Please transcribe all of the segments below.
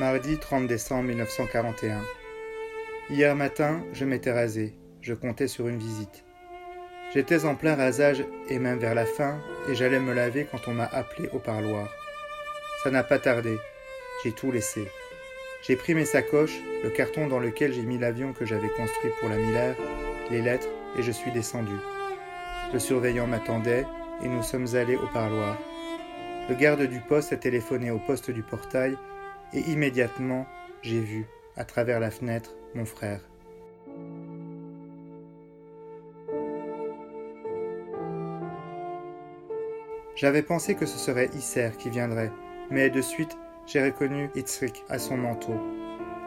Mardi 30 décembre 1941. Hier matin, je m'étais rasé. Je comptais sur une visite. J'étais en plein rasage et même vers la fin, et j'allais me laver quand on m'a appelé au parloir. Ça n'a pas tardé. J'ai tout laissé. J'ai pris mes sacoches, le carton dans lequel j'ai mis l'avion que j'avais construit pour la Miller, les lettres, et je suis descendu. Le surveillant m'attendait, et nous sommes allés au parloir. Le garde du poste a téléphoné au poste du portail et immédiatement j'ai vu, à travers la fenêtre, mon frère. J'avais pensé que ce serait Isser qui viendrait, mais de suite j'ai reconnu Itzrik à son manteau.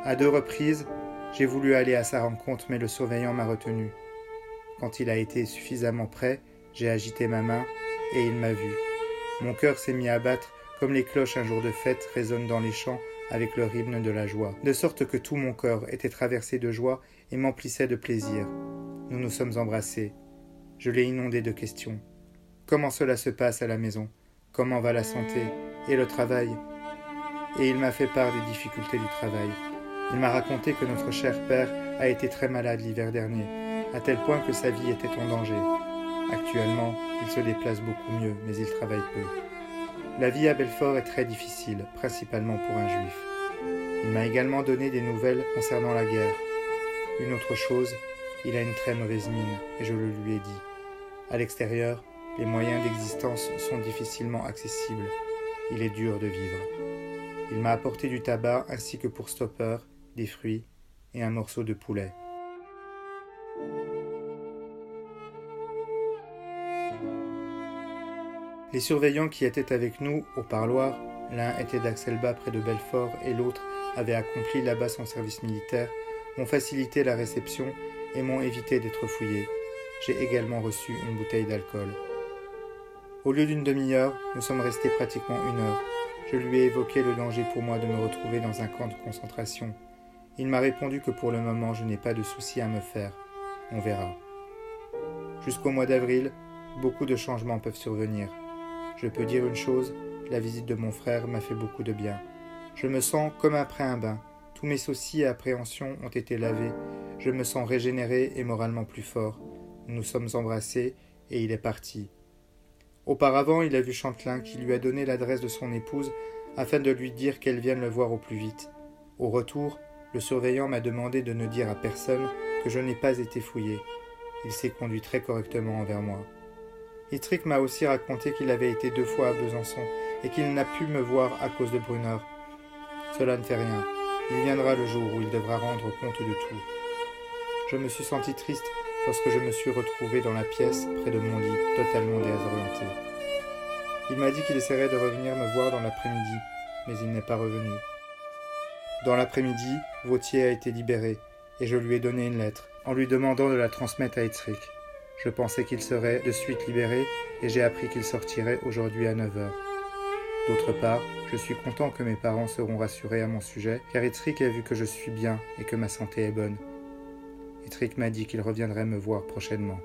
À deux reprises, j'ai voulu aller à sa rencontre, mais le surveillant m'a retenu. Quand il a été suffisamment près, j'ai agité ma main et il m'a vu. Mon cœur s'est mis à battre comme les cloches un jour de fête résonnent dans les champs avec le rythme de la joie, de sorte que tout mon cœur était traversé de joie et m'emplissait de plaisir. Nous nous sommes embrassés. Je l'ai inondé de questions. Comment cela se passe à la maison? Comment va la santé Et le travail? Et il m'a fait part des difficultés du travail. Il m'a raconté que notre cher père a été très malade l'hiver dernier, à tel point que sa vie était en danger. Actuellement, il se déplace beaucoup mieux, mais il travaille peu. La vie à Belfort est très difficile, principalement pour un juif. Il m'a également donné des nouvelles concernant la guerre. Une autre chose, il a une très mauvaise mine, et je le lui ai dit. À l'extérieur, les moyens d'existence sont difficilement accessibles. Il est dur de vivre. Il m'a apporté du tabac ainsi que pour stopper, des fruits et un morceau de poulet. Les surveillants qui étaient avec nous au parloir, l'un était d'Axelba près de Belfort et l'autre avait accompli là-bas son service militaire, m'ont facilité la réception et m'ont évité d'être fouillé. J'ai également reçu une bouteille d'alcool. Au lieu d'une demi-heure, nous sommes restés pratiquement une heure. Je lui ai évoqué le danger pour moi de me retrouver dans un camp de concentration. Il m'a répondu que pour le moment je n'ai pas de soucis à me faire. On verra. Jusqu'au mois d'avril, beaucoup de changements peuvent survenir. Je peux dire une chose, la visite de mon frère m'a fait beaucoup de bien. Je me sens comme après un bain. Tous mes soucis et appréhensions ont été lavés. Je me sens régénéré et moralement plus fort. Nous sommes embrassés et il est parti. Auparavant, il a vu Chantelin qui lui a donné l'adresse de son épouse afin de lui dire qu'elle vienne le voir au plus vite. Au retour, le surveillant m'a demandé de ne dire à personne que je n'ai pas été fouillé. Il s'est conduit très correctement envers moi. Itrick m'a aussi raconté qu'il avait été deux fois à Besançon et qu'il n'a pu me voir à cause de Brunner. Cela ne fait rien. Il viendra le jour où il devra rendre compte de tout. Je me suis senti triste lorsque je me suis retrouvé dans la pièce près de mon lit, totalement désorienté. Il m'a dit qu'il essaierait de revenir me voir dans l'après-midi, mais il n'est pas revenu. Dans l'après-midi, Vautier a été libéré, et je lui ai donné une lettre, en lui demandant de la transmettre à. Je pensais qu'il serait de suite libéré et j'ai appris qu'il sortirait aujourd'hui à 9h. D'autre part, je suis content que mes parents seront rassurés à mon sujet, car Itrick a vu que je suis bien et que ma santé est bonne. Itrick m'a dit qu'il reviendrait me voir prochainement.